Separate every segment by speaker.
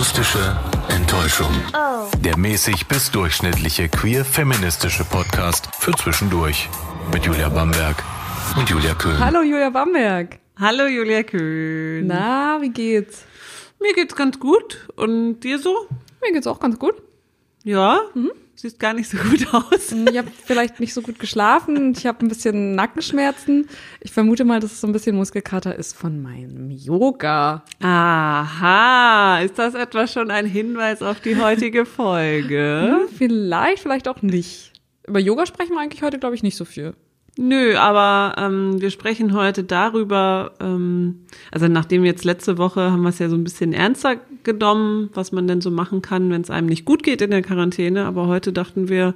Speaker 1: Akustische Enttäuschung. Der mäßig bis durchschnittliche queer-feministische Podcast für zwischendurch. Mit Julia Bamberg und Julia Köhn.
Speaker 2: Hallo Julia Bamberg.
Speaker 3: Hallo Julia Köhn.
Speaker 2: Na, wie geht's?
Speaker 3: Mir geht's ganz gut. Und dir so?
Speaker 2: Mir geht's auch ganz gut.
Speaker 3: Ja? Mhm. Siehst gar nicht so gut aus.
Speaker 2: Ich habe vielleicht nicht so gut geschlafen. Ich habe ein bisschen Nackenschmerzen. Ich vermute mal, dass es so ein bisschen Muskelkater ist von meinem Yoga.
Speaker 3: Aha, ist das etwa schon ein Hinweis auf die heutige Folge?
Speaker 2: Hm, vielleicht, vielleicht auch nicht. Über Yoga sprechen wir eigentlich heute, glaube ich, nicht so viel.
Speaker 3: Nö, aber ähm, wir sprechen heute darüber, ähm, also nachdem jetzt letzte Woche haben wir es ja so ein bisschen ernster genommen, was man denn so machen kann, wenn es einem nicht gut geht in der Quarantäne. Aber heute dachten wir,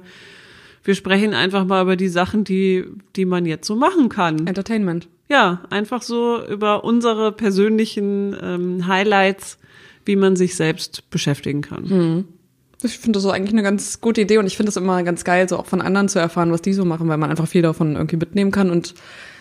Speaker 3: wir sprechen einfach mal über die Sachen, die, die man jetzt so machen kann.
Speaker 2: Entertainment.
Speaker 3: Ja, einfach so über unsere persönlichen ähm, Highlights, wie man sich selbst beschäftigen kann.
Speaker 2: Hm. Ich finde das eigentlich eine ganz gute Idee und ich finde es immer ganz geil, so auch von anderen zu erfahren, was die so machen, weil man einfach viel davon irgendwie mitnehmen kann und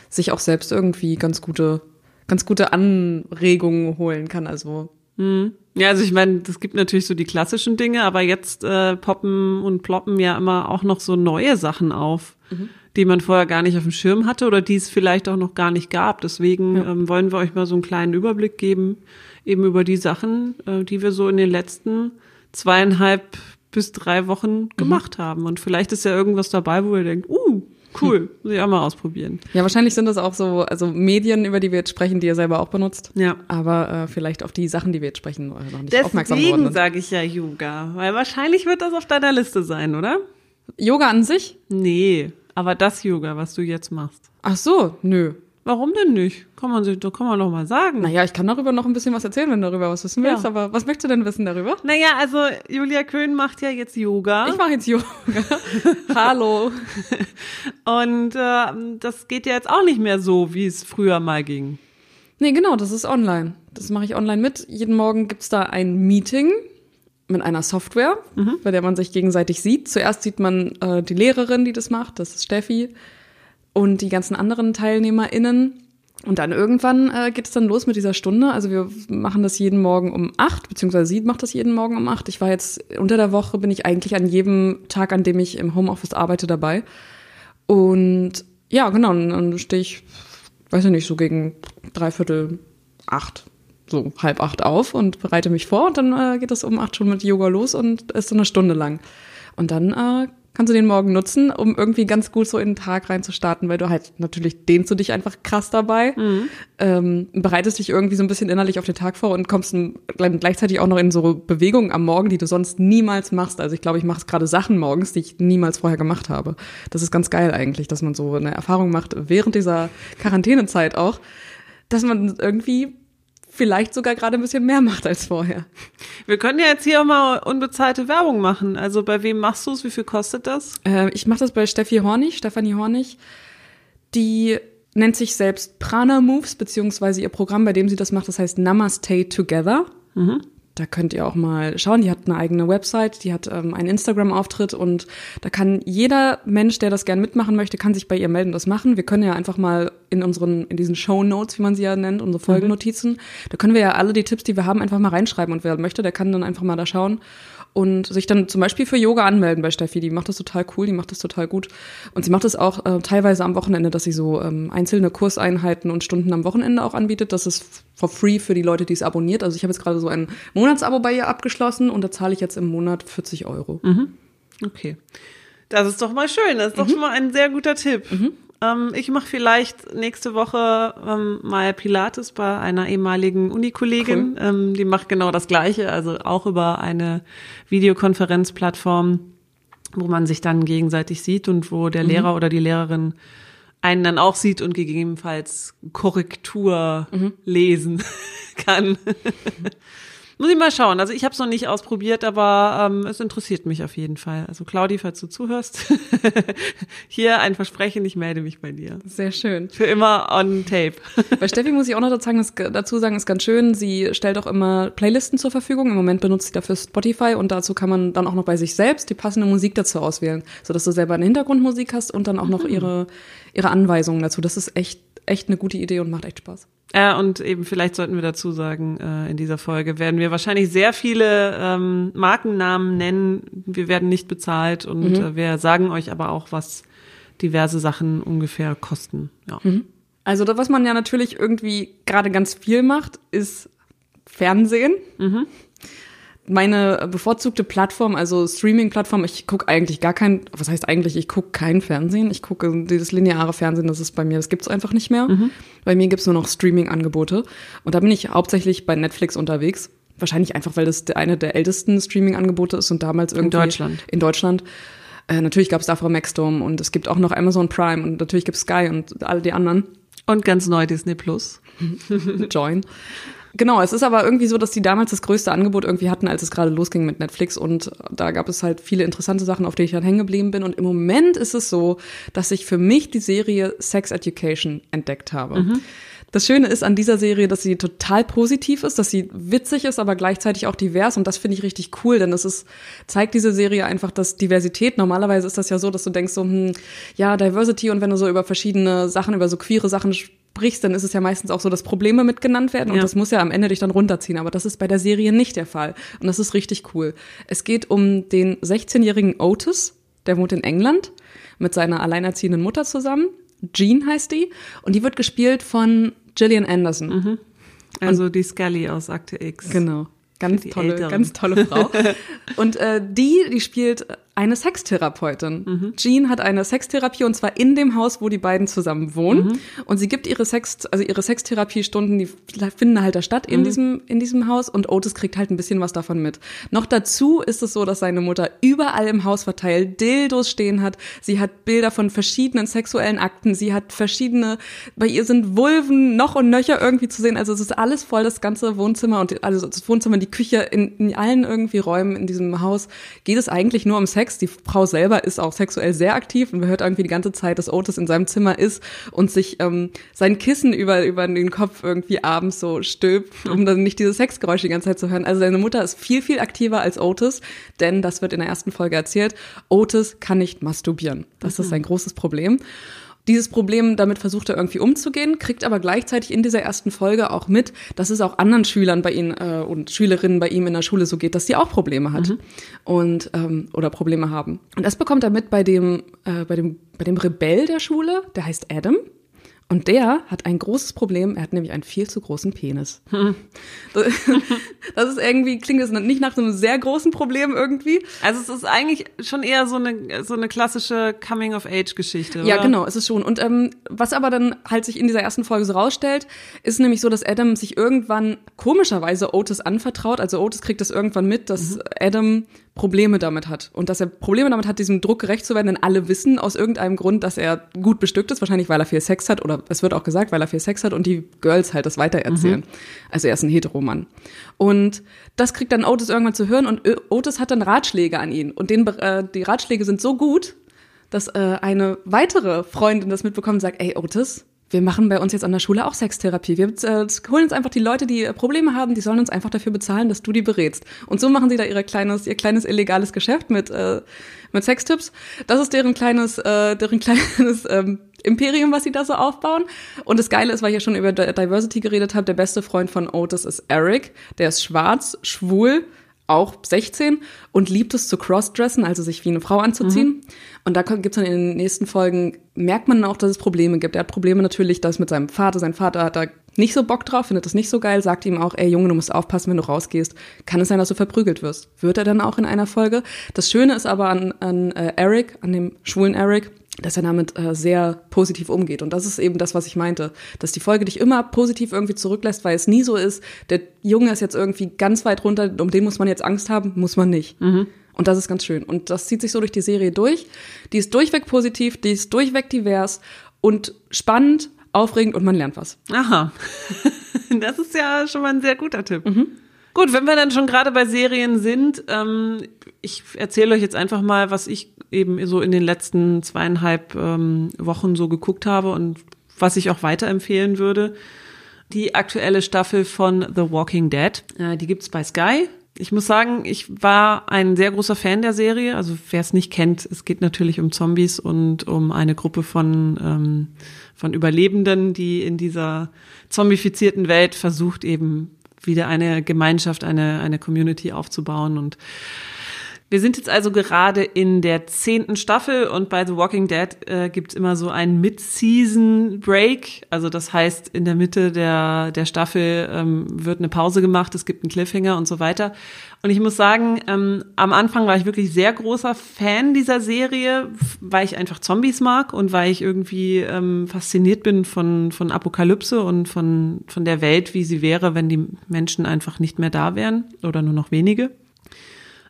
Speaker 2: sich auch selbst irgendwie ganz gute, ganz gute Anregungen holen kann. Also
Speaker 3: hm. Ja, also ich meine, es gibt natürlich so die klassischen Dinge, aber jetzt äh, poppen und ploppen ja immer auch noch so neue Sachen auf, mhm. die man vorher gar nicht auf dem Schirm hatte oder die es vielleicht auch noch gar nicht gab. Deswegen ja. ähm, wollen wir euch mal so einen kleinen Überblick geben, eben über die Sachen, äh, die wir so in den letzten zweieinhalb bis drei Wochen mhm. gemacht mhm. haben. Und vielleicht ist ja irgendwas dabei, wo ihr denkt, uh, cool, hm. muss ich auch mal ausprobieren.
Speaker 2: Ja, wahrscheinlich sind das auch so, also Medien, über die wir jetzt sprechen, die ihr selber auch benutzt.
Speaker 3: Ja.
Speaker 2: Aber äh, vielleicht auf die Sachen, die wir jetzt sprechen, noch nicht
Speaker 3: Deswegen
Speaker 2: aufmerksam geworden
Speaker 3: Deswegen sage ich ja Yoga, weil wahrscheinlich wird das auf deiner Liste sein, oder?
Speaker 2: Yoga an sich?
Speaker 3: Nee, aber das Yoga, was du jetzt machst.
Speaker 2: Ach so, nö.
Speaker 3: Warum denn nicht? Kann man sich, da kann man doch mal sagen.
Speaker 2: Naja, ich kann darüber noch ein bisschen was erzählen, wenn du darüber was wissen willst. Ja. Aber was möchtest du denn wissen darüber?
Speaker 3: Naja, also Julia Köhn macht ja jetzt Yoga.
Speaker 2: Ich mache jetzt Yoga. Hallo.
Speaker 3: Und äh, das geht ja jetzt auch nicht mehr so, wie es früher mal ging.
Speaker 2: Nee, genau, das ist online. Das mache ich online mit. Jeden Morgen gibt's da ein Meeting mit einer Software, mhm. bei der man sich gegenseitig sieht. Zuerst sieht man äh, die Lehrerin, die das macht, das ist Steffi und die ganzen anderen TeilnehmerInnen. Und dann irgendwann äh, geht es dann los mit dieser Stunde. Also wir machen das jeden Morgen um acht, beziehungsweise sie macht das jeden Morgen um acht. Ich war jetzt unter der Woche, bin ich eigentlich an jedem Tag, an dem ich im Homeoffice arbeite, dabei. Und ja, genau, dann stehe ich, weiß ich nicht, so gegen dreiviertel acht, so halb acht auf und bereite mich vor. Und dann äh, geht das um acht schon mit Yoga los und ist so eine Stunde lang. Und dann äh, kannst du den Morgen nutzen, um irgendwie ganz gut so in den Tag reinzustarten, weil du halt natürlich dehnst du dich einfach krass dabei, mhm. ähm, bereitest dich irgendwie so ein bisschen innerlich auf den Tag vor und kommst gleichzeitig auch noch in so Bewegungen am Morgen, die du sonst niemals machst. Also ich glaube, ich mache gerade Sachen morgens, die ich niemals vorher gemacht habe. Das ist ganz geil eigentlich, dass man so eine Erfahrung macht während dieser Quarantänezeit auch, dass man irgendwie vielleicht sogar gerade ein bisschen mehr macht als vorher.
Speaker 3: Wir können ja jetzt hier auch mal unbezahlte Werbung machen. Also bei wem machst du es? Wie viel kostet das?
Speaker 2: Äh, ich mache das bei Steffi Hornig, Stefanie Hornig. Die nennt sich selbst Prana Moves, beziehungsweise ihr Programm, bei dem sie das macht, das heißt Namaste Together. Mhm. Da könnt ihr auch mal schauen. Die hat eine eigene Website, die hat ähm, einen Instagram-Auftritt und da kann jeder Mensch, der das gern mitmachen möchte, kann sich bei ihr melden, das machen. Wir können ja einfach mal in unseren, in diesen Show Notes, wie man sie ja nennt, unsere mhm. Folgennotizen, mhm. da können wir ja alle die Tipps, die wir haben, einfach mal reinschreiben und wer möchte, der kann dann einfach mal da schauen und sich dann zum Beispiel für Yoga anmelden bei Steffi. Die macht das total cool, die macht das total gut. Und sie macht das auch äh, teilweise am Wochenende, dass sie so ähm, einzelne Kurseinheiten und Stunden am Wochenende auch anbietet. Das ist for free für die Leute, die es abonniert. Also ich habe jetzt gerade so ein Monatsabo bei ihr abgeschlossen und da zahle ich jetzt im Monat 40 Euro.
Speaker 3: Mhm. Okay. Das ist doch mal schön. Das ist doch mhm. schon mal ein sehr guter Tipp. Mhm. Ähm, ich mache vielleicht nächste Woche ähm, mal Pilates bei einer ehemaligen Unikollegin. Cool. Ähm, die macht genau das Gleiche, also auch über eine Videokonferenzplattform, wo man sich dann gegenseitig sieht und wo der mhm. Lehrer oder die Lehrerin einen dann auch sieht und gegebenenfalls Korrektur mhm. lesen kann. Muss ich mal schauen. Also ich habe es noch nicht ausprobiert, aber ähm, es interessiert mich auf jeden Fall. Also Claudi, falls du zuhörst, hier ein Versprechen, ich melde mich bei dir.
Speaker 2: Sehr schön.
Speaker 3: Für immer on tape.
Speaker 2: Bei Steffi muss ich auch noch dazu sagen, ist, dazu sagen, ist ganz schön. Sie stellt auch immer Playlisten zur Verfügung. Im Moment benutzt sie dafür Spotify und dazu kann man dann auch noch bei sich selbst die passende Musik dazu auswählen, sodass du selber eine Hintergrundmusik hast und dann auch noch mhm. ihre, ihre Anweisungen dazu. Das ist echt, echt eine gute Idee und macht echt Spaß.
Speaker 3: Ja, und eben vielleicht sollten wir dazu sagen, äh, in dieser Folge werden wir wahrscheinlich sehr viele ähm, Markennamen nennen. Wir werden nicht bezahlt und mhm. äh, wir sagen euch aber auch, was diverse Sachen ungefähr kosten. Ja. Mhm.
Speaker 2: Also was man ja natürlich irgendwie gerade ganz viel macht, ist Fernsehen. Mhm. Meine bevorzugte Plattform, also Streaming-Plattform, ich gucke eigentlich gar kein, was heißt eigentlich, ich gucke kein Fernsehen. Ich gucke dieses lineare Fernsehen, das ist bei mir, das gibt's einfach nicht mehr. Mhm. Bei mir gibt's nur noch Streaming-Angebote. Und da bin ich hauptsächlich bei Netflix unterwegs. Wahrscheinlich einfach, weil das eine der ältesten Streaming-Angebote ist und damals irgendwie
Speaker 3: in Deutschland.
Speaker 2: In Deutschland. Äh, natürlich gab's davor Maxdome und es gibt auch noch Amazon Prime und natürlich gibt's Sky und alle die anderen.
Speaker 3: Und ganz neu Disney Plus.
Speaker 2: Join. Genau, es ist aber irgendwie so, dass die damals das größte Angebot irgendwie hatten, als es gerade losging mit Netflix. Und da gab es halt viele interessante Sachen, auf die ich dann hängen geblieben bin. Und im Moment ist es so, dass ich für mich die Serie Sex Education entdeckt habe. Mhm. Das Schöne ist an dieser Serie, dass sie total positiv ist, dass sie witzig ist, aber gleichzeitig auch divers. Und das finde ich richtig cool, denn es ist, zeigt diese Serie einfach, dass Diversität, normalerweise ist das ja so, dass du denkst so, hm, ja, Diversity und wenn du so über verschiedene Sachen, über so queere Sachen sprichst, dann ist es ja meistens auch so, dass Probleme mitgenannt werden und ja. das muss ja am Ende dich dann runterziehen. Aber das ist bei der Serie nicht der Fall. Und das ist richtig cool. Es geht um den 16-jährigen Otis, der wohnt in England mit seiner alleinerziehenden Mutter zusammen. Jean heißt die. Und die wird gespielt von Gillian Anderson. Mhm.
Speaker 3: Also und, die Scully aus Akte X.
Speaker 2: Genau. Ganz tolle, Älteren. ganz tolle Frau. und äh, die, die spielt eine Sextherapeutin. Mhm. Jean hat eine Sextherapie und zwar in dem Haus, wo die beiden zusammen wohnen. Mhm. Und sie gibt ihre Sex, also ihre Sextherapiestunden, die finden halt da statt in mhm. diesem, in diesem Haus und Otis kriegt halt ein bisschen was davon mit. Noch dazu ist es so, dass seine Mutter überall im Haus verteilt Dildos stehen hat. Sie hat Bilder von verschiedenen sexuellen Akten. Sie hat verschiedene, bei ihr sind Vulven noch und nöcher irgendwie zu sehen. Also es ist alles voll, das ganze Wohnzimmer und also das Wohnzimmer, die Küche, in, in allen irgendwie Räumen in diesem Haus geht es eigentlich nur um Sex Sex. Die Frau selber ist auch sexuell sehr aktiv und man hört irgendwie die ganze Zeit, dass Otis in seinem Zimmer ist und sich ähm, sein Kissen über, über den Kopf irgendwie abends so stülpt, um dann nicht diese Sexgeräusche die ganze Zeit zu hören. Also seine Mutter ist viel, viel aktiver als Otis, denn das wird in der ersten Folge erzählt. Otis kann nicht masturbieren. Das mhm. ist sein großes Problem. Dieses Problem, damit versucht er irgendwie umzugehen, kriegt aber gleichzeitig in dieser ersten Folge auch mit, dass es auch anderen Schülern bei ihm äh, und Schülerinnen bei ihm in der Schule so geht, dass sie auch Probleme hat mhm. und ähm, oder Probleme haben. Und das bekommt er mit bei dem äh, bei dem bei dem Rebell der Schule, der heißt Adam. Und der hat ein großes Problem, er hat nämlich einen viel zu großen Penis. Hm. Das ist irgendwie, klingt das nicht nach einem sehr großen Problem irgendwie.
Speaker 3: Also es ist eigentlich schon eher so eine, so eine klassische Coming-of-Age-Geschichte,
Speaker 2: Ja, genau, ist es schon. Und ähm, was aber dann halt sich in dieser ersten Folge so rausstellt, ist nämlich so, dass Adam sich irgendwann komischerweise Otis anvertraut. Also Otis kriegt das irgendwann mit, dass mhm. Adam Probleme damit hat und dass er Probleme damit hat, diesem Druck gerecht zu werden, denn alle wissen aus irgendeinem Grund, dass er gut bestückt ist, wahrscheinlich weil er viel Sex hat oder es wird auch gesagt, weil er viel Sex hat und die Girls halt das weitererzählen. Mhm. Also er ist ein Heteromann. Und das kriegt dann Otis irgendwann zu hören und Otis hat dann Ratschläge an ihn und den, äh, die Ratschläge sind so gut, dass äh, eine weitere Freundin das mitbekommt und sagt, ey Otis, wir machen bei uns jetzt an der Schule auch Sextherapie. Wir äh, holen uns einfach die Leute, die Probleme haben, die sollen uns einfach dafür bezahlen, dass du die berätst. Und so machen sie da ihre kleines, ihr kleines illegales Geschäft mit, äh, mit Sextipps. Das ist deren kleines, äh, deren kleines ähm, Imperium, was sie da so aufbauen. Und das Geile ist, weil ich ja schon über Diversity geredet habe, der beste Freund von Otis ist Eric. Der ist schwarz, schwul, auch 16 und liebt es zu crossdressen, also sich wie eine Frau anzuziehen. Mhm. Und da gibt's dann in den nächsten Folgen, merkt man auch, dass es Probleme gibt. Er hat Probleme natürlich, das mit seinem Vater. Sein Vater hat da nicht so Bock drauf, findet das nicht so geil, sagt ihm auch, ey Junge, du musst aufpassen, wenn du rausgehst. Kann es sein, dass du verprügelt wirst? Wird er dann auch in einer Folge? Das Schöne ist aber an, an äh, Eric, an dem schwulen Eric, dass er damit äh, sehr positiv umgeht. Und das ist eben das, was ich meinte, dass die Folge dich immer positiv irgendwie zurücklässt, weil es nie so ist, der Junge ist jetzt irgendwie ganz weit runter, um den muss man jetzt Angst haben, muss man nicht. Mhm. Und das ist ganz schön. Und das zieht sich so durch die Serie durch. Die ist durchweg positiv, die ist durchweg divers und spannend, aufregend und man lernt was.
Speaker 3: Aha. Das ist ja schon mal ein sehr guter Tipp. Mhm. Gut, wenn wir dann schon gerade bei Serien sind, ähm, ich erzähle euch jetzt einfach mal, was ich eben so in den letzten zweieinhalb ähm, Wochen so geguckt habe und was ich auch weiterempfehlen würde. Die aktuelle Staffel von The Walking Dead, äh, die gibt's bei Sky. ich muss sagen, ich war ein sehr großer Fan der Serie. Also wer es nicht kennt, es geht natürlich um Zombies und um eine Gruppe von, ähm, von Überlebenden, die in dieser zombifizierten Welt versucht eben wieder eine Gemeinschaft, eine, eine Community aufzubauen und wir sind jetzt also gerade in der zehnten Staffel und bei The Walking Dead äh, gibt immer so einen Mid-Season-Break. Also das heißt, in der Mitte der, der Staffel ähm, wird eine Pause gemacht, es gibt einen Cliffhanger und so weiter. Und ich muss sagen, ähm, am Anfang war ich wirklich sehr großer Fan dieser Serie, weil ich einfach Zombies mag und weil ich irgendwie ähm, fasziniert bin von, von Apokalypse und von, von der Welt, wie sie wäre, wenn die Menschen einfach nicht mehr da wären oder nur noch wenige.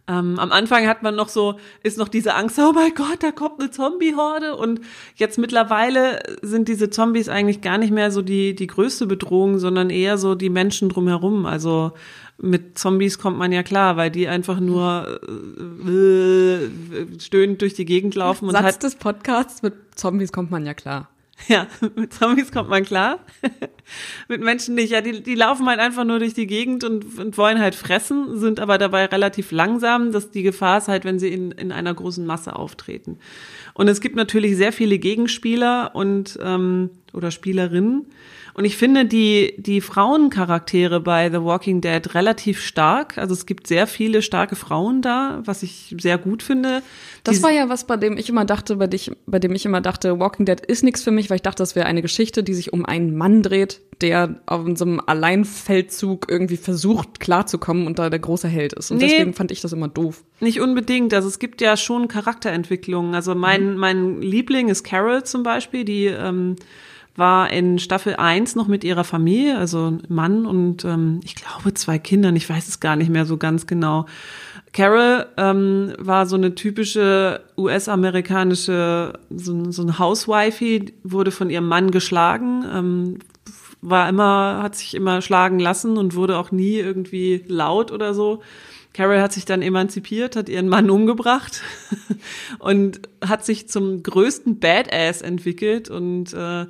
Speaker 3: Ähm, am Anfang hat man noch so, ist noch diese Angst, oh mein Gott, da kommt eine Zombie-Horde. Und jetzt mittlerweile sind diese Zombies eigentlich gar nicht mehr so die, die größte Bedrohung, sondern eher so die Menschen drumherum. Also mit Zombies kommt man ja klar, weil die einfach nur äh, stöhnend durch die Gegend laufen.
Speaker 2: Satz und halt des Podcasts, mit Zombies kommt man ja klar.
Speaker 3: Ja, mit Zombies kommt man klar. mit Menschen nicht. Ja, die, die laufen halt einfach nur durch die Gegend und, und wollen halt fressen, sind aber dabei relativ langsam. dass die Gefahr ist halt, wenn sie in, in einer großen Masse auftreten. Und es gibt natürlich sehr viele Gegenspieler und ähm, oder Spielerinnen. Und ich finde die, die Frauencharaktere bei The Walking Dead relativ stark. Also es gibt sehr viele starke Frauen da, was ich sehr gut finde.
Speaker 2: Das war ja was, bei dem ich immer dachte, bei, dich, bei dem ich immer dachte, Walking Dead ist nichts für mich, weil ich dachte, das wäre eine Geschichte, die sich um einen Mann dreht, der auf so einem Alleinfeldzug irgendwie versucht klarzukommen und da der große Held ist. Und nee, deswegen fand ich das immer doof.
Speaker 3: Nicht unbedingt. Also es gibt ja schon Charakterentwicklungen. Also mein, mhm. mein Liebling ist Carol zum Beispiel, die ähm, war in Staffel 1 noch mit ihrer Familie, also Mann und ähm, ich glaube zwei Kindern, ich weiß es gar nicht mehr so ganz genau. Carol ähm, war so eine typische US-amerikanische, so, so ein Housewife, wurde von ihrem Mann geschlagen, ähm, war immer, hat sich immer schlagen lassen und wurde auch nie irgendwie laut oder so. Carol hat sich dann emanzipiert, hat ihren Mann umgebracht und hat sich zum größten Badass entwickelt und äh,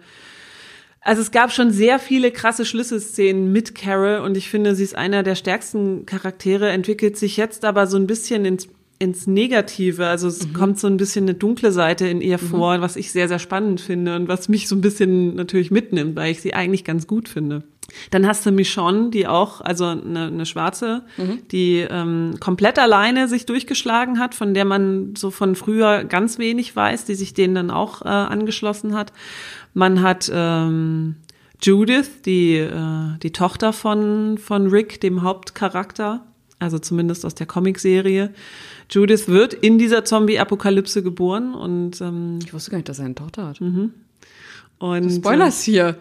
Speaker 3: also es gab schon sehr viele krasse Schlüsselszenen mit Carol und ich finde, sie ist einer der stärksten Charaktere, entwickelt sich jetzt aber so ein bisschen ins, ins Negative. Also es mhm. kommt so ein bisschen eine dunkle Seite in ihr mhm. vor, was ich sehr, sehr spannend finde und was mich so ein bisschen natürlich mitnimmt, weil ich sie eigentlich ganz gut finde. Dann hast du Michonne, die auch, also eine, eine Schwarze, mhm. die ähm, komplett alleine sich durchgeschlagen hat, von der man so von früher ganz wenig weiß, die sich denen dann auch äh, angeschlossen hat. Man hat ähm, Judith, die, äh, die Tochter von, von Rick, dem Hauptcharakter, also zumindest aus der Comicserie. Judith wird in dieser Zombie-Apokalypse geboren und ähm,
Speaker 2: ich wusste gar nicht, dass er eine Tochter hat.
Speaker 3: Mhm.
Speaker 2: Und, Spoilers hier.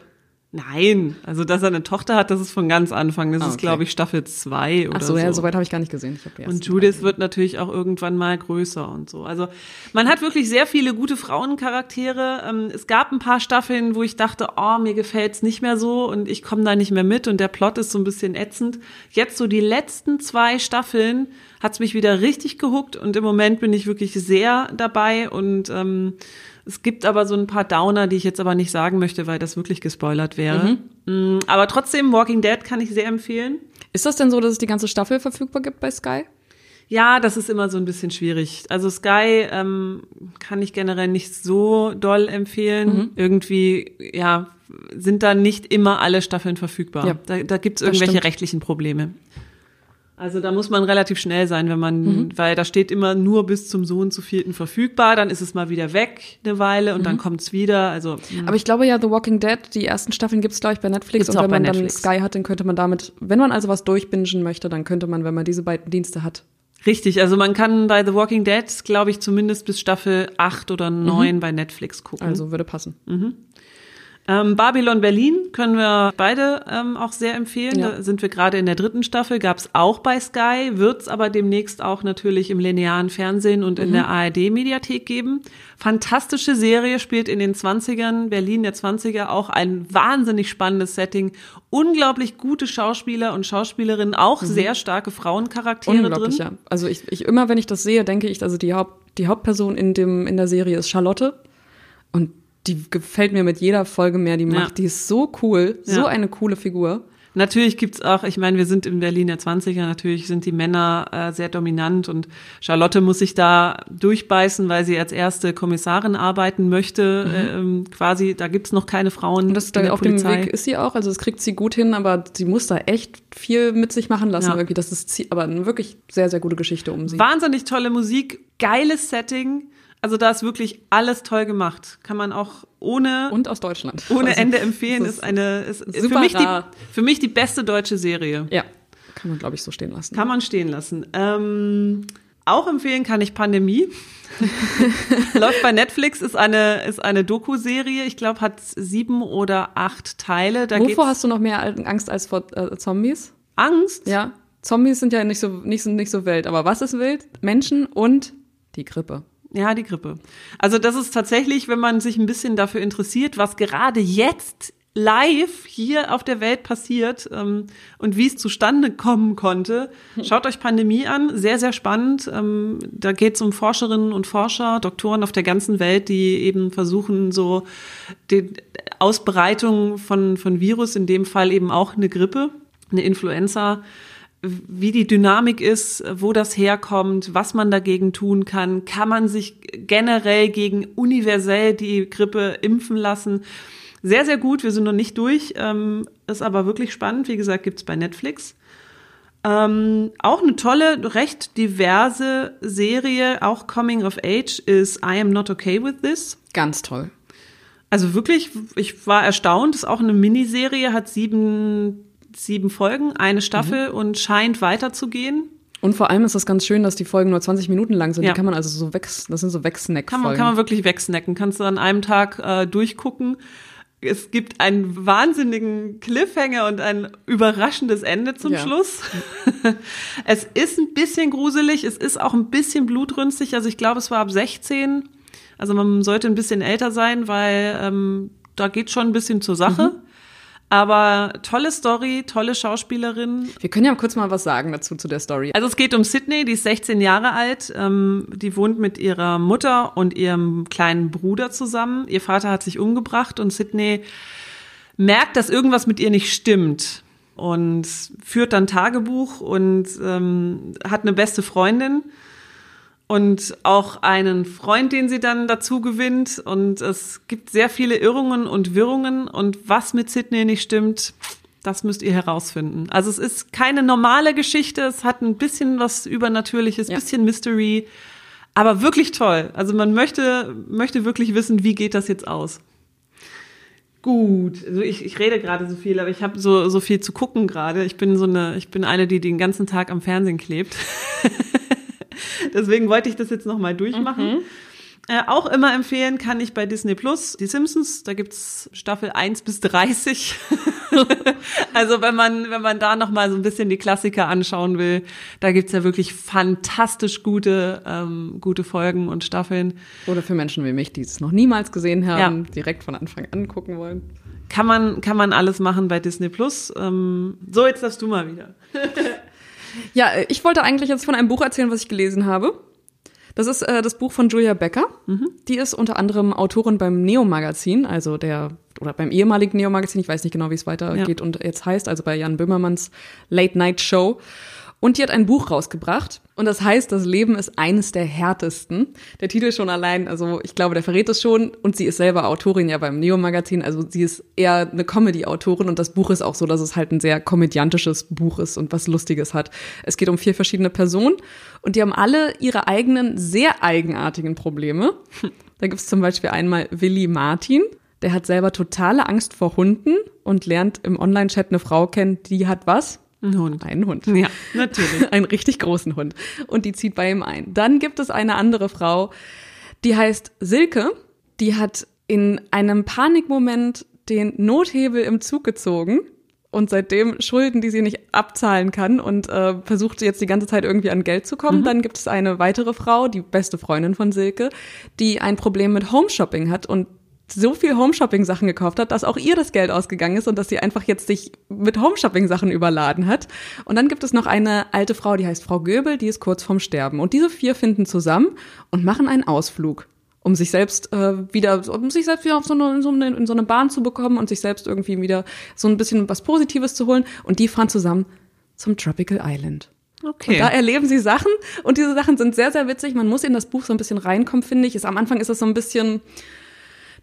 Speaker 3: Nein, also dass er eine Tochter hat, das ist von ganz Anfang. Das ah, okay. ist, glaube ich, Staffel zwei oder Ach so.
Speaker 2: ja, soweit habe ich gar nicht gesehen.
Speaker 3: und Judith wird natürlich auch irgendwann mal größer und so. Also man hat wirklich sehr viele gute Frauencharaktere. Ähm, es gab ein paar Staffeln, wo ich dachte, oh, mir gefällt's nicht mehr so und ich komme da nicht mehr mit und der Plot ist so ein bisschen ätzend. Jetzt so die letzten zwei Staffeln hat's mich wieder richtig gehuckt und im Moment bin ich wirklich sehr dabei und ähm, es gibt aber so ein paar Downer, die ich jetzt aber nicht sagen möchte, weil das wirklich gespoilert wäre. Mhm. Mm, aber trotzdem, Walking Dead kann ich sehr empfehlen.
Speaker 2: Ist das denn so, dass es die ganze Staffel verfügbar gibt bei Sky?
Speaker 3: Ja, das ist immer so ein bisschen schwierig. Also Sky ähm, kann ich generell nicht so doll empfehlen. Mhm. Irgendwie, ja, sind da nicht immer alle Staffeln verfügbar. Ja, da da gibt es irgendwelche rechtlichen Probleme. Also da muss man relativ schnell sein, wenn man, mhm. weil da steht immer nur bis zum Sohn zu vierten verfügbar, dann ist es mal wieder weg eine Weile und mhm. dann kommt es wieder. Also
Speaker 2: mh. aber ich glaube ja, The Walking Dead, die ersten Staffeln gibt's glaube ich bei Netflix gibt's und wenn man Netflix. dann Sky hat, dann könnte man damit, wenn man also was durchbingen möchte, dann könnte man, wenn man diese beiden Dienste hat.
Speaker 3: Richtig, also man kann bei The Walking Dead, glaube ich, zumindest bis Staffel 8 oder 9 mhm. bei Netflix gucken.
Speaker 2: Also würde passen.
Speaker 3: Mhm. Ähm, Babylon Berlin können wir beide ähm, auch sehr empfehlen. Ja. Da sind wir gerade in der dritten Staffel, gab es auch bei Sky, wird es aber demnächst auch natürlich im linearen Fernsehen und in mhm. der ARD-Mediathek geben. Fantastische Serie, spielt in den 20ern, Berlin der 20er, auch ein wahnsinnig spannendes Setting. Unglaublich gute Schauspieler und Schauspielerinnen, auch mhm. sehr starke Frauencharaktere Unglaublich, drin. Ja.
Speaker 2: Also ich, ich immer, wenn ich das sehe, denke ich, also die, Haupt, die Hauptperson in, dem, in der Serie ist Charlotte. Und die gefällt mir mit jeder Folge mehr, die macht. Ja. Die ist so cool, so ja. eine coole Figur.
Speaker 3: Natürlich gibt's auch, ich meine, wir sind in Berlin der 20er, natürlich sind die Männer äh, sehr dominant und Charlotte muss sich da durchbeißen, weil sie als erste Kommissarin arbeiten möchte. Mhm. Ähm, quasi, da gibt's noch keine Frauen.
Speaker 2: Und das da auf Polizei. dem Weg ist sie auch, also das kriegt sie gut hin, aber sie muss da echt viel mit sich machen lassen. Ja. Irgendwie. Das ist aber eine wirklich sehr, sehr gute Geschichte um sie.
Speaker 3: Wahnsinnig tolle Musik, geiles Setting. Also da ist wirklich alles toll gemacht. Kann man auch ohne
Speaker 2: und aus Deutschland
Speaker 3: ohne also, Ende empfehlen. Ist, ist eine ist für mich die für mich die beste deutsche Serie.
Speaker 2: Ja, kann man glaube ich so stehen lassen.
Speaker 3: Kann man stehen lassen. Ähm, auch empfehlen kann ich Pandemie. Läuft bei Netflix, ist eine, ist eine Doku-Serie. Ich glaube, hat sieben oder acht Teile.
Speaker 2: Da Wovor hast du noch mehr Angst als vor äh, Zombies?
Speaker 3: Angst?
Speaker 2: Ja. Zombies sind ja nicht so, nicht, nicht so wild. Aber was ist wild? Menschen und die Grippe.
Speaker 3: Ja, die Grippe. Also das ist tatsächlich, wenn man sich ein bisschen dafür interessiert, was gerade jetzt live hier auf der Welt passiert ähm, und wie es zustande kommen konnte. Schaut euch Pandemie an, sehr, sehr spannend. Ähm, da geht es um Forscherinnen und Forscher, Doktoren auf der ganzen Welt, die eben versuchen, so die Ausbreitung von, von Virus, in dem Fall eben auch eine Grippe, eine Influenza, wie die Dynamik ist, wo das herkommt, was man dagegen tun kann. Kann man sich generell gegen universell die Grippe impfen lassen? Sehr, sehr gut. Wir sind noch nicht durch. Ähm, ist aber wirklich spannend. Wie gesagt, gibt's bei Netflix. Ähm, auch eine tolle, recht diverse Serie, auch Coming of Age, ist I Am Not Okay With This.
Speaker 2: Ganz toll.
Speaker 3: Also wirklich, ich war erstaunt. Ist auch eine Miniserie, hat sieben sieben Folgen, eine Staffel mhm. und scheint weiterzugehen.
Speaker 2: Und vor allem ist das ganz schön, dass die Folgen nur 20 Minuten lang sind. Ja. Die kann man also so weg, das sind so wegsnack
Speaker 3: kann man, kann man wirklich wegsnacken. Kannst du an einem Tag äh, durchgucken. Es gibt einen wahnsinnigen Cliffhanger und ein überraschendes Ende zum ja. Schluss. es ist ein bisschen gruselig, es ist auch ein bisschen blutrünstig. Also ich glaube, es war ab 16. Also man sollte ein bisschen älter sein, weil ähm, da geht schon ein bisschen zur Sache. Mhm. Aber tolle Story, tolle Schauspielerin.
Speaker 2: Wir können ja kurz mal was sagen dazu zu der Story.
Speaker 3: Also es geht um Sydney, die ist 16 Jahre alt. Ähm, die wohnt mit ihrer Mutter und ihrem kleinen Bruder zusammen. Ihr Vater hat sich umgebracht und Sydney merkt, dass irgendwas mit ihr nicht stimmt und führt dann Tagebuch und ähm, hat eine beste Freundin und auch einen Freund, den sie dann dazu gewinnt. Und es gibt sehr viele Irrungen und Wirrungen. Und was mit Sydney nicht stimmt, das müsst ihr herausfinden. Also es ist keine normale Geschichte. Es hat ein bisschen was Übernatürliches, ja. bisschen Mystery. Aber wirklich toll. Also man möchte, möchte wirklich wissen, wie geht das jetzt aus. Gut, also ich, ich rede gerade so viel, aber ich habe so, so viel zu gucken gerade. Ich bin so eine, ich bin eine, die den ganzen Tag am Fernsehen klebt. Deswegen wollte ich das jetzt nochmal durchmachen. Mhm. Äh, auch immer empfehlen kann ich bei Disney Plus die Simpsons. Da gibt's Staffel 1 bis 30. also wenn man, wenn man da nochmal so ein bisschen die Klassiker anschauen will, da gibt's ja wirklich fantastisch gute, ähm, gute Folgen und Staffeln.
Speaker 2: Oder für Menschen wie mich, die es noch niemals gesehen haben, ja. direkt von Anfang an gucken wollen.
Speaker 3: Kann man, kann man alles machen bei Disney Plus. Ähm, so, jetzt darfst du mal wieder.
Speaker 2: Ja, äh, ich wollte eigentlich jetzt von einem Buch erzählen, was ich gelesen habe. Das ist äh, das Buch von Julia Becker. Mhm. Die ist unter anderem Autorin beim Neo-Magazin, also der, oder beim ehemaligen Neo-Magazin, ich weiß nicht genau, wie es weitergeht ja. und jetzt heißt, also bei Jan Böhmermanns Late Night Show. Und die hat ein Buch rausgebracht. Und das heißt, das Leben ist eines der härtesten. Der Titel schon allein, also ich glaube, der verrät es schon. Und sie ist selber Autorin ja beim Neo-Magazin. Also sie ist eher eine Comedy-Autorin. Und das Buch ist auch so, dass es halt ein sehr komödiantisches Buch ist und was Lustiges hat. Es geht um vier verschiedene Personen. Und die haben alle ihre eigenen, sehr eigenartigen Probleme. Da gibt's zum Beispiel einmal Willi Martin. Der hat selber totale Angst vor Hunden und lernt im Online-Chat eine Frau kennen, die hat was?
Speaker 3: Ein Hund.
Speaker 2: Ein Hund.
Speaker 3: Ja, natürlich.
Speaker 2: Einen richtig großen Hund. Und die zieht bei ihm ein. Dann gibt es eine andere Frau, die heißt Silke. Die hat in einem Panikmoment den Nothebel im Zug gezogen und seitdem Schulden, die sie nicht abzahlen kann und äh, versucht jetzt die ganze Zeit irgendwie an Geld zu kommen. Mhm. Dann gibt es eine weitere Frau, die beste Freundin von Silke, die ein Problem mit Homeshopping hat und so viel Homeshopping-Sachen gekauft hat, dass auch ihr das Geld ausgegangen ist und dass sie einfach jetzt sich mit Homeshopping-Sachen überladen hat. Und dann gibt es noch eine alte Frau, die heißt Frau Göbel, die ist kurz vorm Sterben. Und diese vier finden zusammen und machen einen Ausflug. um sich selbst äh, wieder, um sich selbst wieder auf so eine, in, so eine, in so eine Bahn zu bekommen und sich selbst irgendwie wieder so ein bisschen was Positives zu holen. Und die fahren zusammen zum Tropical Island. Okay. Und da erleben sie Sachen und diese Sachen sind sehr, sehr witzig. Man muss in das Buch so ein bisschen reinkommen, finde ich. Ist, am Anfang ist es so ein bisschen,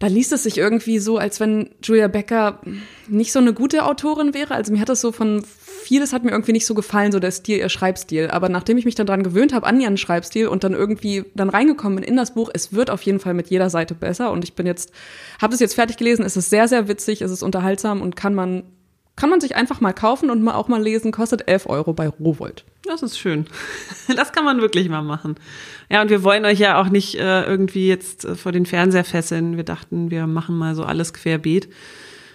Speaker 2: da liest es sich irgendwie so, als wenn Julia Becker nicht so eine gute Autorin wäre. Also mir hat das so von vieles hat mir irgendwie nicht so gefallen, so der Stil, ihr Schreibstil. Aber nachdem ich mich dann dran gewöhnt habe an ihren Schreibstil und dann irgendwie dann reingekommen bin in das Buch, es wird auf jeden Fall mit jeder Seite besser. Und ich bin jetzt, habe es jetzt fertig gelesen. Es ist sehr, sehr witzig, es ist unterhaltsam und kann man kann man sich einfach mal kaufen und mal auch mal lesen. Kostet 11 Euro bei Rowold.
Speaker 3: Das ist schön. Das kann man wirklich mal machen. Ja, und wir wollen euch ja auch nicht äh, irgendwie jetzt äh, vor den Fernseher fesseln. Wir dachten, wir machen mal so alles querbeet.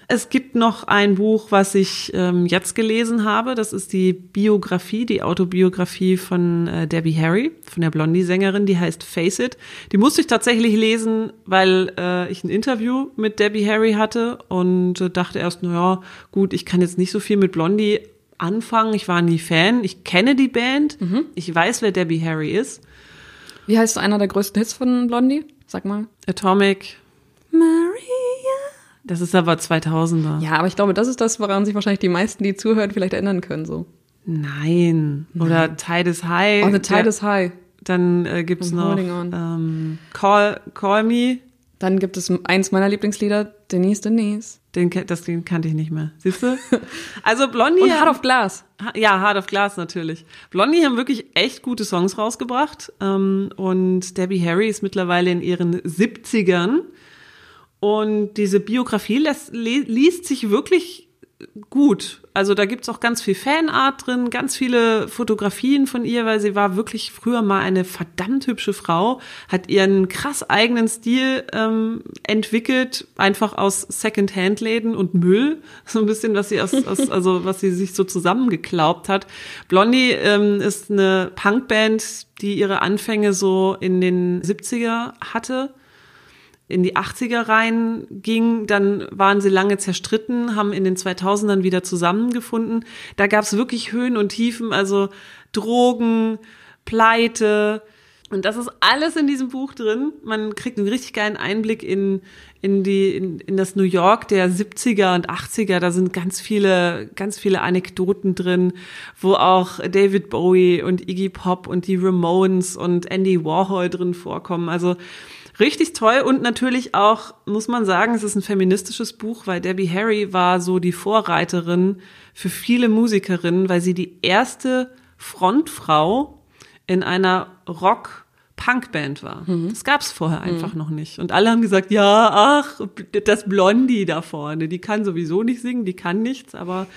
Speaker 3: Es gibt noch ein Buch, was ich ähm, jetzt gelesen habe. Das ist die Biografie, die Autobiografie von äh, Debbie Harry, von der Blondie-Sängerin. Die heißt Face It. Die musste ich tatsächlich lesen, weil äh, ich ein Interview mit Debbie Harry hatte und äh, dachte erst, na ja, gut, ich kann jetzt nicht so viel mit Blondie anfangen. Ich war nie Fan. Ich kenne die Band. Mhm. Ich weiß, wer Debbie Harry ist.
Speaker 2: Wie heißt einer der größten Hits von Blondie? Sag mal.
Speaker 3: Atomic. Maria. Das ist aber 2000er.
Speaker 2: Ja, aber ich glaube, das ist das, woran sich wahrscheinlich die meisten, die zuhören, vielleicht erinnern können, so.
Speaker 3: Nein. Oder Nein. Tide is High.
Speaker 2: Oh, the Tide der, is High.
Speaker 3: Dann äh, gibt's I'm noch ähm, Call, Call Me.
Speaker 2: Dann gibt es eins meiner Lieblingslieder, Denise Denise.
Speaker 3: Den, das den kannte ich nicht mehr. Siehst du? Also Blondie.
Speaker 2: Und Hard of Glass.
Speaker 3: Ja, Hard of Glass natürlich. Blondie haben wirklich echt gute Songs rausgebracht. Ähm, und Debbie Harry ist mittlerweile in ihren 70ern. Und diese Biografie lässt, liest sich wirklich gut. Also da gibt's auch ganz viel Fanart drin, ganz viele Fotografien von ihr, weil sie war wirklich früher mal eine verdammt hübsche Frau, hat ihren krass eigenen Stil ähm, entwickelt, einfach aus Second-Hand-Läden und Müll, so ein bisschen, was sie aus, aus also was sie sich so zusammengeklaubt hat. Blondie ähm, ist eine Punkband, die ihre Anfänge so in den 70er hatte in die 80er rein ging, dann waren sie lange zerstritten, haben in den 2000ern wieder zusammengefunden. Da gab es wirklich Höhen und Tiefen, also Drogen, Pleite. Und das ist alles in diesem Buch drin. Man kriegt einen richtig geilen Einblick in, in, die, in, in das New York der 70er und 80er. Da sind ganz viele, ganz viele Anekdoten drin, wo auch David Bowie und Iggy Pop und die Ramones und Andy Warhol drin vorkommen. Also Richtig toll und natürlich auch, muss man sagen, es ist ein feministisches Buch, weil Debbie Harry war so die Vorreiterin für viele Musikerinnen, weil sie die erste Frontfrau in einer Rock- Punkband war. Mhm. Das gab's vorher mhm. einfach mhm. noch nicht. Und alle haben gesagt, ja, ach, das Blondie da vorne, die kann sowieso nicht singen, die kann nichts, aber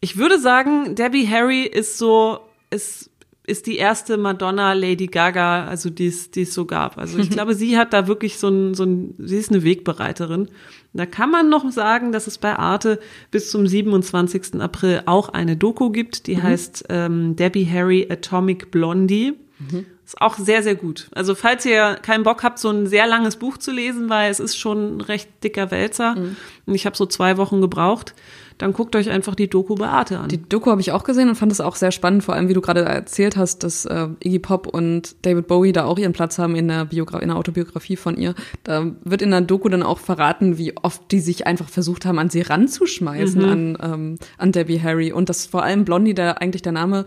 Speaker 3: ich würde sagen, Debbie Harry ist so, ist ist die erste Madonna Lady Gaga, also die es, die es so gab. Also ich glaube, sie hat da wirklich so ein, so ein, sie ist eine Wegbereiterin. Da kann man noch sagen, dass es bei Arte bis zum 27. April auch eine Doku gibt, die mhm. heißt ähm, Debbie Harry Atomic Blondie. Mhm. Ist auch sehr, sehr gut. Also falls ihr keinen Bock habt, so ein sehr langes Buch zu lesen, weil es ist schon ein recht dicker Wälzer mhm. und ich habe so zwei Wochen gebraucht, dann guckt euch einfach die Doku bei Arte an.
Speaker 2: Die Doku habe ich auch gesehen und fand es auch sehr spannend, vor allem wie du gerade erzählt hast, dass äh, Iggy Pop und David Bowie da auch ihren Platz haben in der, Biogra in der Autobiografie von ihr. Da wird in der Doku dann auch verraten, wie oft die sich einfach versucht haben, an sie ranzuschmeißen, mhm. an, ähm, an Debbie Harry. Und dass vor allem Blondie, der eigentlich der Name,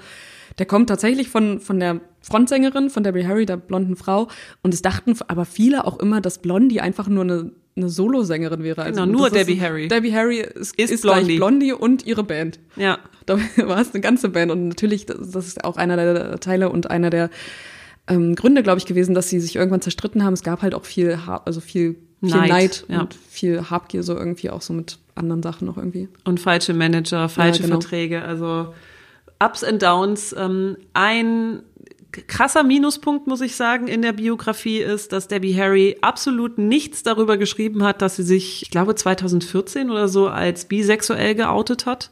Speaker 2: der kommt tatsächlich von, von der Frontsängerin, von Debbie Harry, der blonden Frau. Und es dachten aber viele auch immer, dass Blondie einfach nur eine eine Solosängerin wäre.
Speaker 3: Also genau, nur Debbie Harry.
Speaker 2: Debbie Harry ist, ist, ist Blondie. gleich Blondie und ihre Band.
Speaker 3: Ja.
Speaker 2: Da war es eine ganze Band und natürlich, das ist auch einer der Teile und einer der ähm, Gründe, glaube ich, gewesen, dass sie sich irgendwann zerstritten haben. Es gab halt auch viel, also viel, viel Neid, Neid ja. und viel Habgier so irgendwie auch so mit anderen Sachen noch irgendwie.
Speaker 3: Und falsche Manager, falsche ja, genau. Verträge, also Ups and Downs. Ähm, ein krasser Minuspunkt, muss ich sagen, in der Biografie ist, dass Debbie Harry absolut nichts darüber geschrieben hat, dass sie sich, ich glaube, 2014 oder so als bisexuell geoutet hat.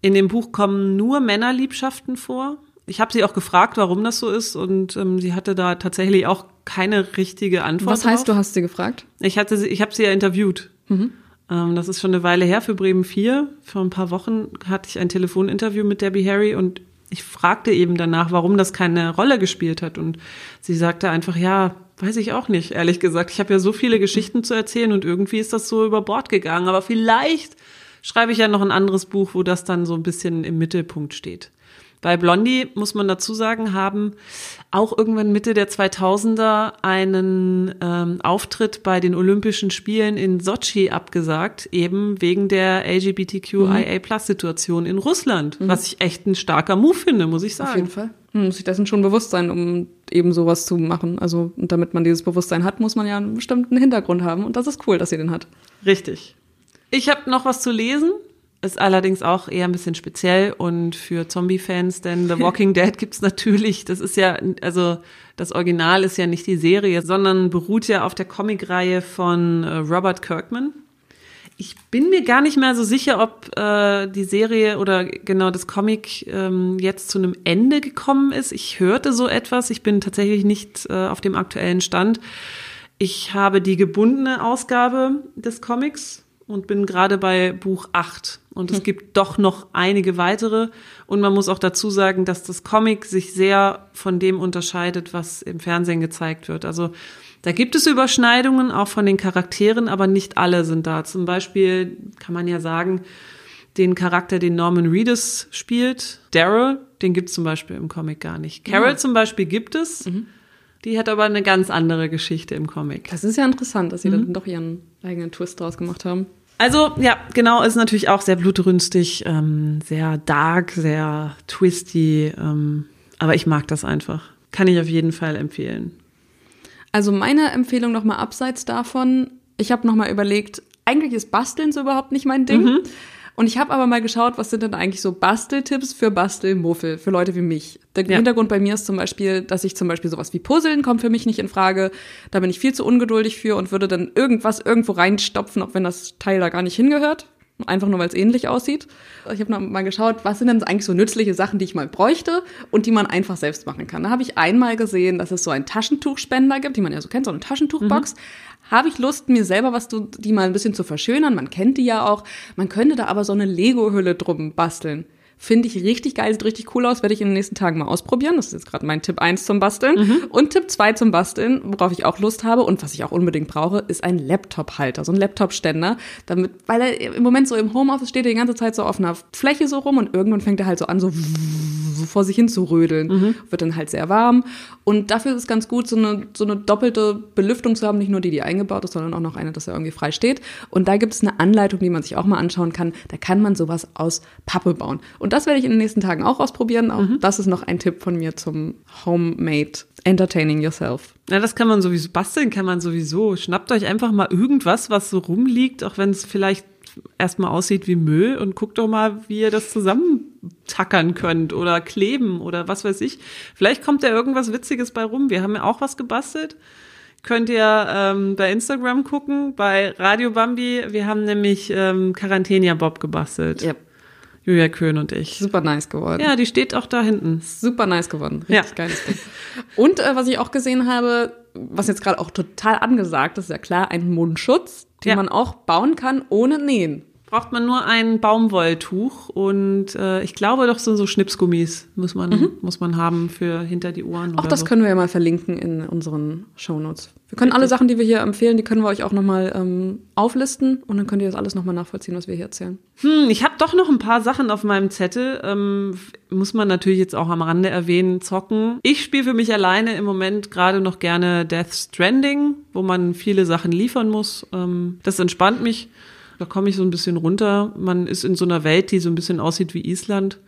Speaker 3: In dem Buch kommen nur Männerliebschaften vor. Ich habe sie auch gefragt, warum das so ist, und ähm, sie hatte da tatsächlich auch keine richtige Antwort.
Speaker 2: Was heißt, drauf. du hast sie gefragt?
Speaker 3: Ich hatte sie, ich habe sie ja interviewt. Mhm. Ähm, das ist schon eine Weile her für Bremen 4. Vor ein paar Wochen hatte ich ein Telefoninterview mit Debbie Harry und ich fragte eben danach, warum das keine Rolle gespielt hat. Und sie sagte einfach, ja, weiß ich auch nicht, ehrlich gesagt. Ich habe ja so viele Geschichten zu erzählen und irgendwie ist das so über Bord gegangen. Aber vielleicht schreibe ich ja noch ein anderes Buch, wo das dann so ein bisschen im Mittelpunkt steht. Bei Blondie, muss man dazu sagen, haben auch irgendwann Mitte der 2000er einen ähm, Auftritt bei den Olympischen Spielen in Sochi abgesagt, eben wegen der LGBTQIA-Plus-Situation in Russland, mhm. was ich echt ein starker Move finde, muss ich sagen.
Speaker 2: Auf jeden Fall. Man muss sich dessen schon bewusst sein, um eben sowas zu machen. Also, und damit man dieses Bewusstsein hat, muss man ja einen bestimmten Hintergrund haben. Und das ist cool, dass sie den hat.
Speaker 3: Richtig. Ich habe noch was zu lesen. Ist allerdings auch eher ein bisschen speziell und für Zombie-Fans, denn The Walking Dead gibt's natürlich, das ist ja, also das Original ist ja nicht die Serie, sondern beruht ja auf der Comicreihe von äh, Robert Kirkman. Ich bin mir gar nicht mehr so sicher, ob äh, die Serie oder genau das Comic ähm, jetzt zu einem Ende gekommen ist. Ich hörte so etwas, ich bin tatsächlich nicht äh, auf dem aktuellen Stand. Ich habe die gebundene Ausgabe des Comics und bin gerade bei Buch 8. Und es hm. gibt doch noch einige weitere. Und man muss auch dazu sagen, dass das Comic sich sehr von dem unterscheidet, was im Fernsehen gezeigt wird. Also da gibt es Überschneidungen auch von den Charakteren, aber nicht alle sind da. Zum Beispiel kann man ja sagen, den Charakter, den Norman Reedus spielt, Daryl, den gibt es zum Beispiel im Comic gar nicht. Carol ja. zum Beispiel gibt es. Mhm. Die hat aber eine ganz andere Geschichte im Comic.
Speaker 2: Das ist ja interessant, dass sie mhm. dann doch ihren eigenen Twist draus gemacht haben.
Speaker 3: Also ja, genau, ist natürlich auch sehr blutrünstig, ähm, sehr dark, sehr twisty, ähm, aber ich mag das einfach. Kann ich auf jeden Fall empfehlen.
Speaker 2: Also meine Empfehlung nochmal abseits davon, ich habe nochmal überlegt, eigentlich ist Basteln so überhaupt nicht mein Ding. Mhm. Und ich habe aber mal geschaut, was sind denn eigentlich so Basteltipps für Bastelmuffel, für Leute wie mich. Der ja. Hintergrund bei mir ist zum Beispiel, dass ich zum Beispiel sowas wie Puzzeln kommt für mich nicht in Frage. Da bin ich viel zu ungeduldig für und würde dann irgendwas irgendwo reinstopfen, auch wenn das Teil da gar nicht hingehört. Einfach nur, weil es ähnlich aussieht. Ich habe mal geschaut, was sind denn eigentlich so nützliche Sachen, die ich mal bräuchte und die man einfach selbst machen kann. Da habe ich einmal gesehen, dass es so einen Taschentuchspender gibt, die man ja so kennt, so eine Taschentuchbox. Mhm habe ich Lust, mir selber was die mal ein bisschen zu verschönern. Man kennt die ja auch. Man könnte da aber so eine Lego-Hülle drum basteln. Finde ich richtig geil, sieht richtig cool aus, werde ich in den nächsten Tagen mal ausprobieren. Das ist jetzt gerade mein Tipp 1 zum Basteln. Mhm. Und Tipp 2 zum Basteln, worauf ich auch Lust habe und was ich auch unbedingt brauche, ist ein Laptop-Halter, so ein Laptop-Ständer. Damit, weil er im Moment so im Homeoffice steht, er die ganze Zeit so auf einer Fläche so rum und irgendwann fängt er halt so an, so, so vor sich hin zu rödeln. Mhm. Wird dann halt sehr warm. Und dafür ist es ganz gut, so eine, so eine doppelte Belüftung zu haben, nicht nur die, die eingebaut ist, sondern auch noch eine, dass er irgendwie frei steht. Und da gibt es eine Anleitung, die man sich auch mal anschauen kann. Da kann man sowas aus Pappe bauen. Und und das werde ich in den nächsten Tagen auch ausprobieren. Auch mhm. das ist noch ein Tipp von mir zum Homemade Entertaining Yourself.
Speaker 3: Ja, das kann man sowieso, basteln kann man sowieso. Schnappt euch einfach mal irgendwas, was so rumliegt, auch wenn es vielleicht erstmal aussieht wie Müll und guckt doch mal, wie ihr das zusammentackern könnt oder kleben oder was weiß ich. Vielleicht kommt da irgendwas Witziges bei rum. Wir haben ja auch was gebastelt. Könnt ihr ähm, bei Instagram gucken, bei Radio Bambi. Wir haben nämlich ähm, Quarantenia Bob gebastelt. Yep. Julia Köhn und ich.
Speaker 2: Super nice geworden.
Speaker 3: Ja, die steht auch da hinten.
Speaker 2: Super nice geworden. Richtig ja. geiles Ding. Und äh, was ich auch gesehen habe, was jetzt gerade auch total angesagt ist, ja klar, ein Mundschutz, den ja. man auch bauen kann ohne Nähen
Speaker 3: braucht man nur ein Baumwolltuch und äh, ich glaube doch so, so Schnipsgummis muss man, mhm. muss man haben für hinter die Ohren.
Speaker 2: Auch das so. können wir ja mal verlinken in unseren Shownotes. Wir können alle Sachen, die wir hier empfehlen, die können wir euch auch nochmal ähm, auflisten und dann könnt ihr das alles nochmal nachvollziehen, was wir hier erzählen.
Speaker 3: Hm, ich habe doch noch ein paar Sachen auf meinem Zettel. Ähm, muss man natürlich jetzt auch am Rande erwähnen, zocken. Ich spiele für mich alleine im Moment gerade noch gerne Death Stranding, wo man viele Sachen liefern muss. Ähm, das entspannt mich. Da komme ich so ein bisschen runter. Man ist in so einer Welt, die so ein bisschen aussieht wie Island.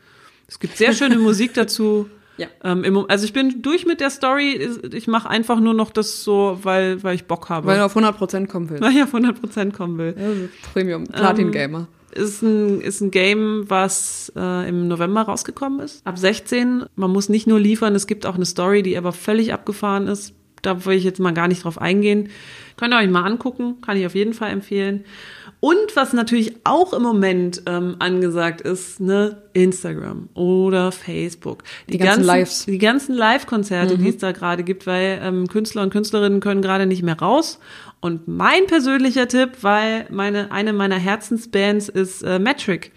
Speaker 3: Es gibt sehr schöne Musik dazu. Ja. Ähm, also ich bin durch mit der Story. Ich mache einfach nur noch das so, weil, weil ich Bock habe.
Speaker 2: Weil du auf 100% kommen willst.
Speaker 3: Weil ich auf 100% kommen will. Ja,
Speaker 2: Premium, Platin-Gamer.
Speaker 3: Ähm, ist ein, ist ein Game, was äh, im November rausgekommen ist. Ab 16. Man muss nicht nur liefern, es gibt auch eine Story, die aber völlig abgefahren ist. Da will ich jetzt mal gar nicht drauf eingehen. Könnt ihr euch mal angucken, kann ich auf jeden Fall empfehlen. Und was natürlich auch im Moment ähm, angesagt ist, ne, Instagram oder Facebook.
Speaker 2: Die, die ganzen, ganzen Lives.
Speaker 3: Die ganzen Live-Konzerte, mhm. die es da gerade gibt, weil ähm, Künstler und Künstlerinnen können gerade nicht mehr raus. Und mein persönlicher Tipp, weil meine, eine meiner Herzensbands ist äh, Metric.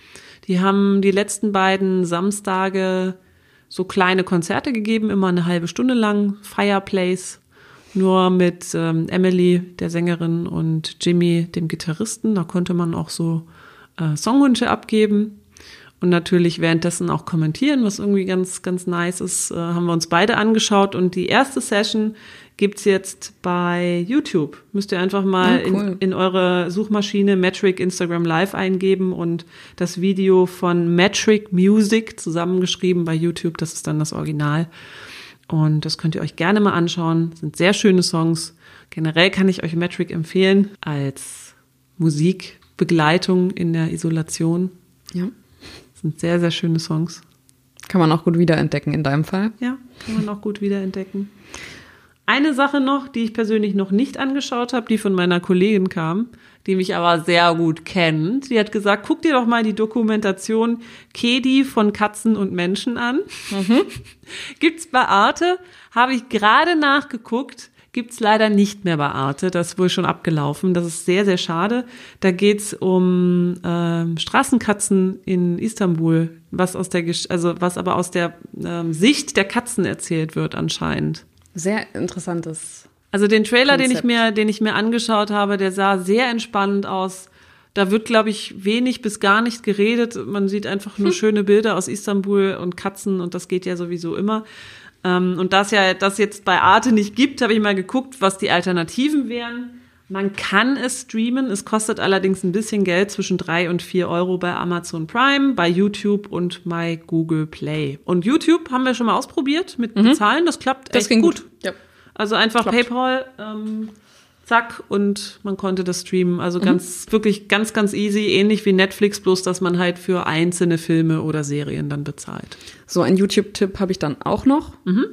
Speaker 3: Die haben die letzten beiden Samstage so kleine Konzerte gegeben, immer eine halbe Stunde lang, Fireplace. Nur mit ähm, Emily, der Sängerin, und Jimmy, dem Gitarristen. Da konnte man auch so äh, Songwünsche abgeben und natürlich währenddessen auch kommentieren, was irgendwie ganz, ganz nice ist. Äh, haben wir uns beide angeschaut und die erste Session gibt's jetzt bei YouTube. Müsst ihr einfach mal oh, cool. in, in eure Suchmaschine Metric Instagram Live eingeben und das Video von Metric Music zusammengeschrieben bei YouTube. Das ist dann das Original. Und das könnt ihr euch gerne mal anschauen. Das sind sehr schöne Songs. Generell kann ich euch Metric empfehlen als Musikbegleitung in der Isolation. Ja sind sehr, sehr schöne Songs.
Speaker 2: Kann man auch gut wiederentdecken in deinem Fall?
Speaker 3: Ja, kann man auch gut wiederentdecken. Eine Sache noch, die ich persönlich noch nicht angeschaut habe, die von meiner Kollegin kam, die mich aber sehr gut kennt. Die hat gesagt, guck dir doch mal die Dokumentation Kedi von Katzen und Menschen an. Mhm. Gibt's bei Arte, habe ich gerade nachgeguckt gibt's leider nicht mehr bei Arte. Das ist wohl schon abgelaufen. Das ist sehr, sehr schade. Da geht's um ähm, Straßenkatzen in Istanbul, was aus der, also was aber aus der ähm, Sicht der Katzen erzählt wird anscheinend.
Speaker 2: Sehr interessantes.
Speaker 3: Also den Trailer, Konzept. den ich mir, den ich mir angeschaut habe, der sah sehr entspannend aus. Da wird, glaube ich, wenig bis gar nicht geredet. Man sieht einfach nur hm. schöne Bilder aus Istanbul und Katzen und das geht ja sowieso immer. Ähm, und das ja das jetzt bei Arte nicht gibt, habe ich mal geguckt, was die Alternativen wären. Man kann es streamen, es kostet allerdings ein bisschen Geld, zwischen drei und vier Euro bei Amazon Prime, bei YouTube und bei Google Play. Und YouTube haben wir schon mal ausprobiert mit mhm. Bezahlen, das klappt das echt gut. gut. Ja. Also einfach klappt. PayPal, ähm, zack, und man konnte das streamen. Also mhm. ganz, wirklich ganz, ganz easy, ähnlich wie Netflix, bloß dass man halt für einzelne Filme oder Serien dann bezahlt.
Speaker 2: So, ein YouTube-Tipp habe ich dann auch noch. Mhm.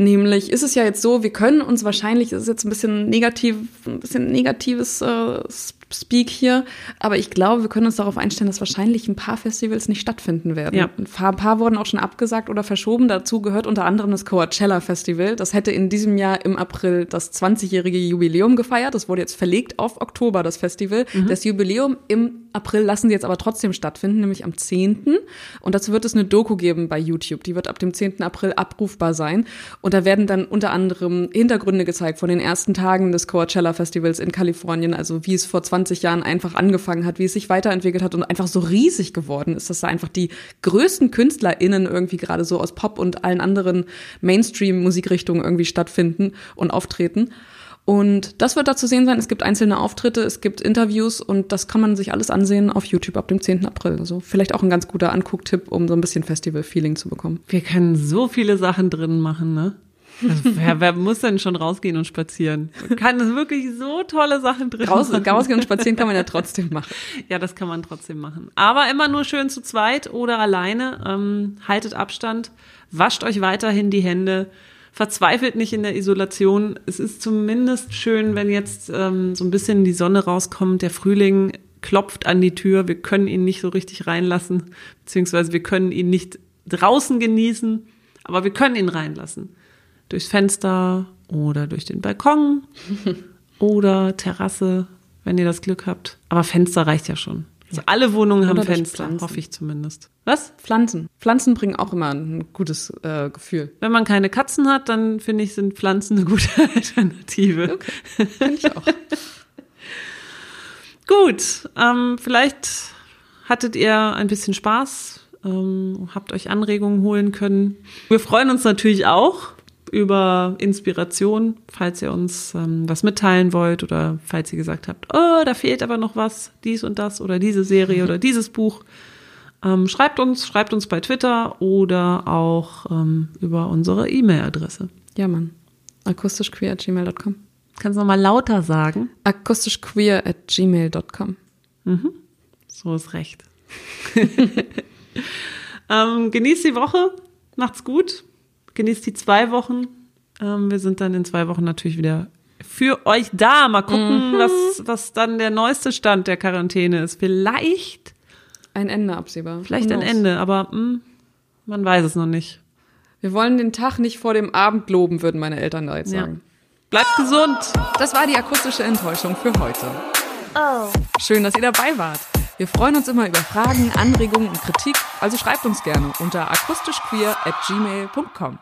Speaker 2: Nämlich ist es ja jetzt so, wir können uns wahrscheinlich, das ist jetzt ein bisschen negativ, ein bisschen negatives äh, Speak hier, aber ich glaube, wir können uns darauf einstellen, dass wahrscheinlich ein paar Festivals nicht stattfinden werden. Ja. Ein, paar, ein paar wurden auch schon abgesagt oder verschoben. Dazu gehört unter anderem das Coachella Festival. Das hätte in diesem Jahr im April das 20-jährige Jubiläum gefeiert. Das wurde jetzt verlegt auf Oktober, das Festival. Mhm. Das Jubiläum im April lassen sie jetzt aber trotzdem stattfinden, nämlich am 10. Und dazu wird es eine Doku geben bei YouTube. Die wird ab dem 10. April abrufbar sein. Und da werden dann unter anderem Hintergründe gezeigt von den ersten Tagen des Coachella Festivals in Kalifornien, also wie es vor 20 20 Jahren einfach angefangen hat, wie es sich weiterentwickelt hat und einfach so riesig geworden ist, dass da einfach die größten KünstlerInnen irgendwie gerade so aus Pop und allen anderen Mainstream-Musikrichtungen irgendwie stattfinden und auftreten. Und das wird da zu sehen sein. Es gibt einzelne Auftritte, es gibt Interviews und das kann man sich alles ansehen auf YouTube ab dem 10. April. Also vielleicht auch ein ganz guter Angucktipp, um so ein bisschen Festival-Feeling zu bekommen.
Speaker 3: Wir können so viele Sachen drin machen, ne? Also, wer, wer, muss denn schon rausgehen und spazieren? Man kann wirklich so tolle Sachen drin
Speaker 2: Raus, machen. Rausgehen und spazieren kann man ja trotzdem machen.
Speaker 3: Ja, das kann man trotzdem machen. Aber immer nur schön zu zweit oder alleine. Ähm, haltet Abstand, wascht euch weiterhin die Hände, verzweifelt nicht in der Isolation. Es ist zumindest schön, wenn jetzt ähm, so ein bisschen die Sonne rauskommt, der Frühling klopft an die Tür. Wir können ihn nicht so richtig reinlassen, beziehungsweise wir können ihn nicht draußen genießen, aber wir können ihn reinlassen durchs Fenster oder durch den Balkon oder Terrasse, wenn ihr das Glück habt. Aber Fenster reicht ja schon. Also alle Wohnungen oder haben Fenster, hoffe ich zumindest.
Speaker 2: Was? Pflanzen. Pflanzen bringen auch immer ein gutes äh, Gefühl.
Speaker 3: Wenn man keine Katzen hat, dann finde ich, sind Pflanzen eine gute Alternative. Okay. Finde ich auch. Gut, ähm, vielleicht hattet ihr ein bisschen Spaß, ähm, habt euch Anregungen holen können. Wir freuen uns natürlich auch, über Inspiration, falls ihr uns ähm, was mitteilen wollt oder falls ihr gesagt habt, oh, da fehlt aber noch was, dies und das oder diese Serie oder dieses Buch. Ähm, schreibt uns, schreibt uns bei Twitter oder auch ähm, über unsere E-Mail-Adresse.
Speaker 2: Ja, Mann. akustischqueer at gmail.com.
Speaker 3: Kannst du nochmal lauter sagen?
Speaker 2: akustischqueer at gmail.com.
Speaker 3: Mhm. So ist recht. ähm, genießt die Woche, macht's gut genießt die zwei Wochen. Ähm, wir sind dann in zwei Wochen natürlich wieder für euch da. Mal gucken, mhm. was, was dann der neueste Stand der Quarantäne ist. Vielleicht
Speaker 2: ein Ende absehbar.
Speaker 3: Vielleicht ein Ende, aber mh, hm, man weiß es noch nicht.
Speaker 2: Wir wollen den Tag nicht vor dem Abend loben, würden meine Eltern da jetzt sagen. Ja.
Speaker 3: Bleibt gesund.
Speaker 2: Das war die akustische Enttäuschung für heute. Oh. Schön, dass ihr dabei wart. Wir freuen uns immer über Fragen, Anregungen und Kritik, also schreibt uns gerne unter akustischqueer at gmail.com.